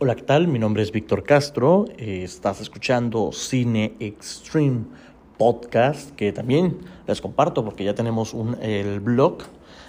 Hola, ¿qué tal? Mi nombre es Víctor Castro. Eh, estás escuchando Cine Extreme Podcast, que también les comparto porque ya tenemos un, el blog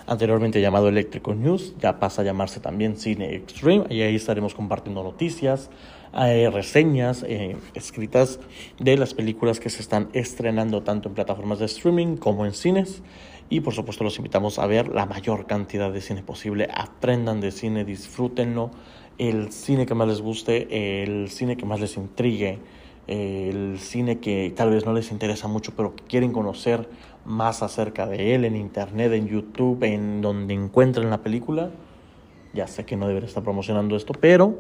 anteriormente llamado Electrical News, ya pasa a llamarse también Cine Extreme, y ahí estaremos compartiendo noticias, eh, reseñas eh, escritas de las películas que se están estrenando tanto en plataformas de streaming como en cines. Y por supuesto los invitamos a ver la mayor cantidad de cine posible. Aprendan de cine, disfrútenlo. El cine que más les guste, el cine que más les intrigue, el cine que tal vez no les interesa mucho, pero que quieren conocer más acerca de él en internet, en YouTube, en donde encuentren la película. Ya sé que no debería estar promocionando esto, pero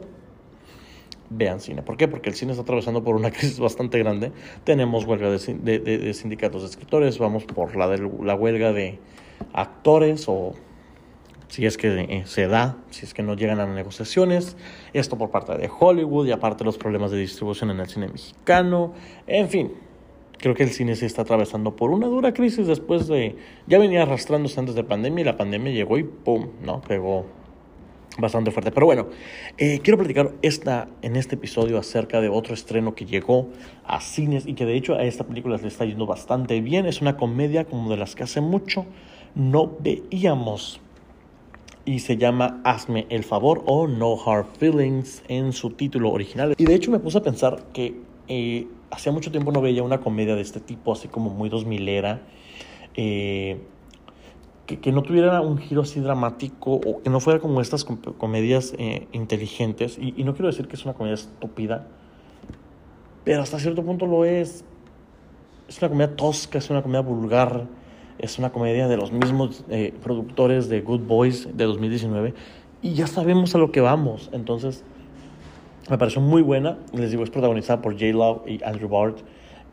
vean cine. ¿Por qué? Porque el cine está atravesando por una crisis bastante grande. Tenemos huelga de, de, sindicatos de escritores, vamos por la, de, la huelga de actores o si es que eh, se da, si es que no llegan a negociaciones, esto por parte de Hollywood y aparte los problemas de distribución en el cine mexicano, en fin, creo que el cine se está atravesando por una dura crisis después de, ya venía arrastrándose antes de pandemia y la pandemia llegó y ¡pum!, ¿no? Pegó bastante fuerte. Pero bueno, eh, quiero platicar esta, en este episodio acerca de otro estreno que llegó a cines y que de hecho a esta película le está yendo bastante bien. Es una comedia como de las que hace mucho no veíamos. Y se llama Hazme el favor o No Hard Feelings en su título original. Y de hecho me puse a pensar que eh, hacía mucho tiempo no veía una comedia de este tipo, así como muy dos milera. Eh, que, no tuviera un giro así dramático o que no fuera como estas comedias eh, inteligentes. Y, no quiero decir que es una comedia estúpida, pero hasta cierto punto lo es. Es una comedia tosca, es una comedia vulgar, es una comedia de los mismos eh, productores de Good Boys de 2019 y ya sabemos a lo que vamos. Entonces, me pareció muy buena. Les digo, es protagonizada por J. Law y Andrew Bart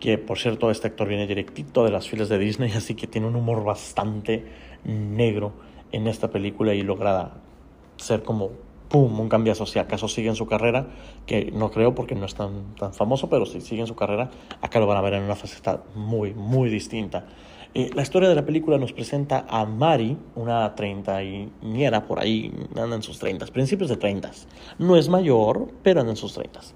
que por cierto este actor viene directito de las filas de Disney, así que tiene un humor bastante negro en esta película y logra ser como pum, un cambiazo. Si acaso sigue en su carrera, que no creo porque no es tan, tan famoso, pero si sigue en su carrera, acá lo van a ver en una faceta muy, muy distinta. Eh, la historia de la película nos presenta a Mari, una treintañera por ahí, anda en sus treintas, principios de treintas. No es mayor, pero anda en sus treintas.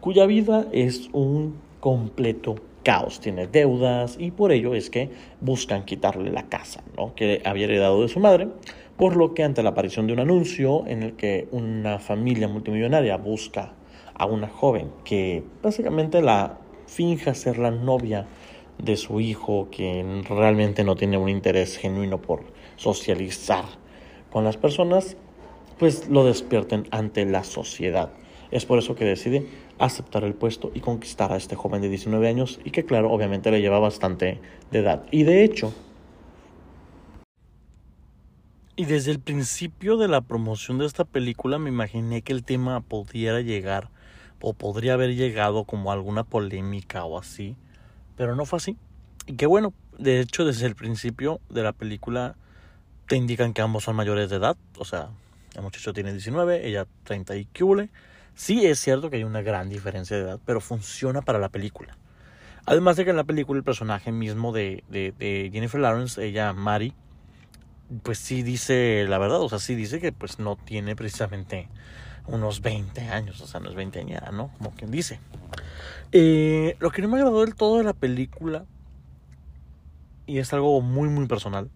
Cuya vida es un completo caos, tiene deudas y por ello es que buscan quitarle la casa ¿no? que había heredado de su madre, por lo que ante la aparición de un anuncio en el que una familia multimillonaria busca a una joven que básicamente la finja ser la novia de su hijo, que realmente no tiene un interés genuino por socializar con las personas, pues lo despierten ante la sociedad. Es por eso que decide aceptar el puesto y conquistar a este joven de 19 años y que claro, obviamente le lleva bastante de edad. Y de hecho, y desde el principio de la promoción de esta película me imaginé que el tema pudiera llegar o podría haber llegado como alguna polémica o así, pero no fue así. Y que bueno, de hecho desde el principio de la película te indican que ambos son mayores de edad, o sea, el muchacho tiene 19, ella 30 y cúbole Sí es cierto que hay una gran diferencia de edad, pero funciona para la película. Además de que en la película el personaje mismo de, de, Jennifer Lawrence, ella Mary, pues sí dice la verdad, o sea, sí dice que pues no tiene precisamente unos 20 años, o sea, no es 20 años, ¿no? Como quien dice. Eh, lo que no me agradó del todo de la película, y es algo muy, muy personal,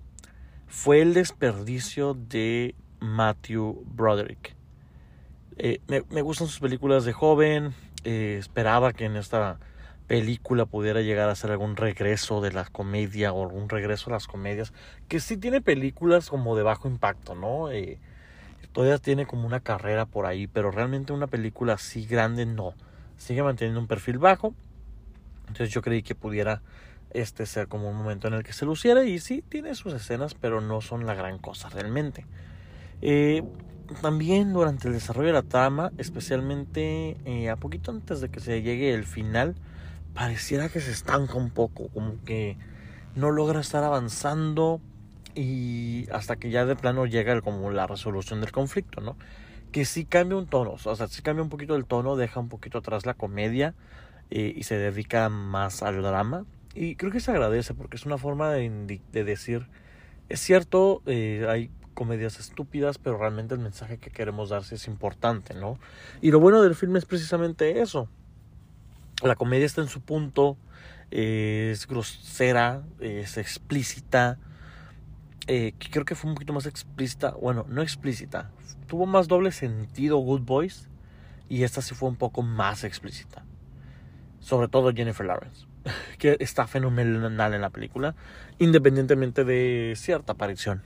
fue el desperdicio de Matthew Broderick. Eh, me, gustan sus películas de joven. Eh, esperaba que en esta película pudiera llegar a ser algún regreso de la comedia o algún regreso a las comedias. Que sí tiene películas como de bajo impacto, ¿no? Eh, todavía tiene como una carrera por ahí, pero realmente una película así grande no. Sigue manteniendo un perfil bajo. Entonces yo creí que pudiera este ser como un momento en el que se luciera y sí tiene sus escenas, pero no son la gran cosa realmente. Eh, también durante el desarrollo de la trama, especialmente eh, a poquito antes de que se llegue el final, pareciera que se estanca un poco, como que no logra estar avanzando y hasta que ya de plano llega como la resolución del conflicto, ¿no? Que sí cambia un tono, o sea, sí cambia un poquito el tono, deja un poquito atrás la comedia eh, y se dedica más al drama. Y creo que se agradece porque es una forma de, de decir, es cierto, eh, hay comedias estúpidas, pero realmente el mensaje que queremos darse es importante, ¿no? Y lo bueno del filme es precisamente eso. La comedia está en su punto, es grosera, es explícita, eh, creo que fue un poquito más explícita, bueno, no explícita, tuvo más doble sentido Good Boys y esta sí fue un poco más explícita. Sobre todo Jennifer Lawrence, que está fenomenal en la película, independientemente de cierta aparición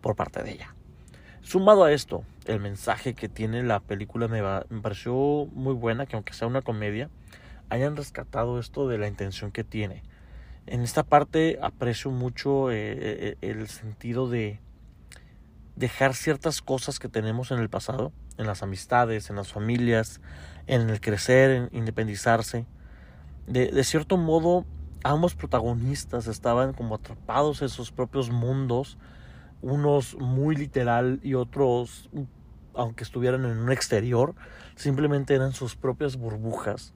por parte de ella. Sumado a esto, el mensaje que tiene la película me, me pareció muy buena, que aunque sea una comedia, hayan rescatado esto de la intención que tiene. En esta parte aprecio mucho eh, eh, el sentido de dejar ciertas cosas que tenemos en el pasado, en las amistades, en las familias, en el crecer, en independizarse. De, de cierto modo, ambos protagonistas estaban como atrapados en sus propios mundos, unos muy literal y otros, aunque estuvieran en un exterior, simplemente eran sus propias burbujas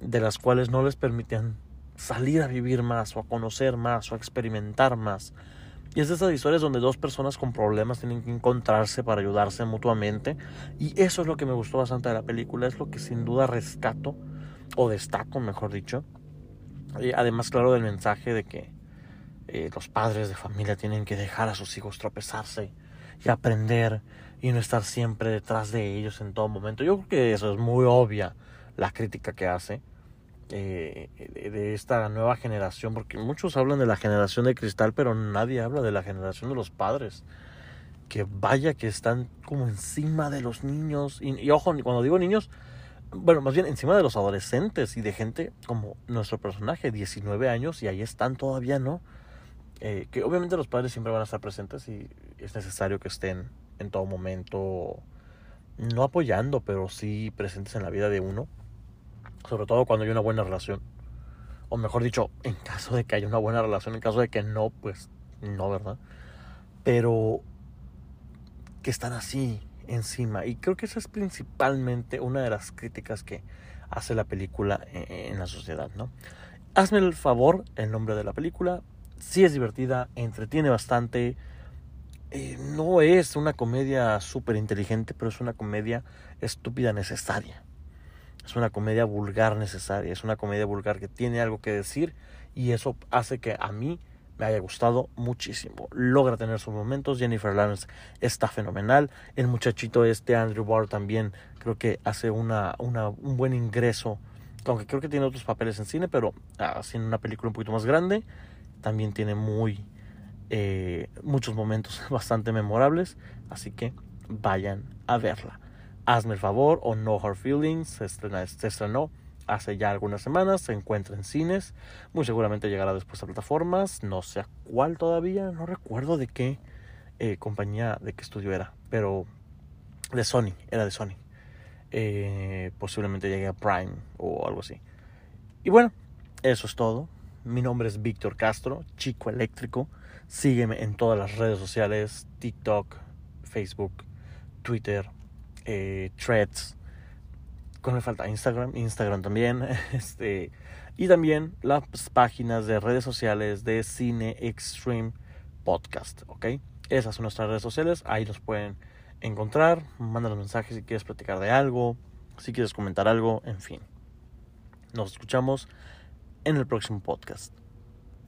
de las cuales no les permitían salir a vivir más o a conocer más o a experimentar más. Y es de esas historias donde dos personas con problemas tienen que encontrarse para ayudarse mutuamente. Y eso es lo que me gustó bastante de la película, es lo que sin duda rescato, o destaco, mejor dicho. Y además, claro, del mensaje de que eh, los padres de familia tienen que dejar a sus hijos tropezarse y aprender y no estar siempre detrás de ellos en todo momento. Yo creo que eso es muy obvia la crítica que hace eh, de esta nueva generación, porque muchos hablan de la generación de cristal, pero nadie habla de la generación de los padres. Que vaya que están como encima de los niños. Y, ojo, cuando digo niños, bueno, más bien encima de los adolescentes y de gente como nuestro personaje, 19 años, y ahí están todavía, ¿no? Eh, que obviamente los padres siempre van a estar presentes y es necesario que estén en todo momento, no apoyando, pero sí presentes en la vida de uno sobre todo cuando hay una buena relación. O mejor dicho, en caso de que haya una buena relación, en caso de que no, pues no, ¿verdad? Pero que están así encima. Y creo que esa es principalmente una de las críticas que hace la película en la sociedad, ¿no? Hazme el favor, el nombre de la película. Sí es divertida, entretiene bastante. Eh, no es una comedia súper inteligente, pero es una comedia estúpida necesaria. Es una comedia vulgar necesaria, es una comedia vulgar que tiene algo que decir y eso hace que a mí me haya gustado muchísimo. Logra tener sus momentos, Jennifer Lawrence está fenomenal, el muchachito este Andrew Barr también creo que hace una, un buen ingreso, aunque creo que tiene otros papeles en cine, pero haciendo una película un poquito más grande, también tiene muy eh, muchos momentos bastante memorables, así que vayan a verla. Hazme el favor o No Hard Feelings se, estrenó hace ya algunas semanas, se encuentra en cines, muy seguramente llegará después a plataformas, no sé a cuál todavía, no recuerdo de qué eh, compañía, de qué estudio era, pero de Sony, era de Sony. Eh, posiblemente llegue a Prime o algo así. Y bueno, eso es todo. Mi nombre es Víctor Castro, chico eléctrico. Sígueme en todas las redes sociales, TikTok, Facebook, Twitter, eh, threads. ¿Cómo me falta? Instagram, Instagram también. Este, y también las páginas de redes sociales de Cine Extreme Podcast. ¿Ok? Esas son nuestras redes sociales. Ahí los pueden encontrar. los mensajes si quieres platicar de algo. Si quieres comentar algo. En fin. Nos escuchamos en el próximo podcast.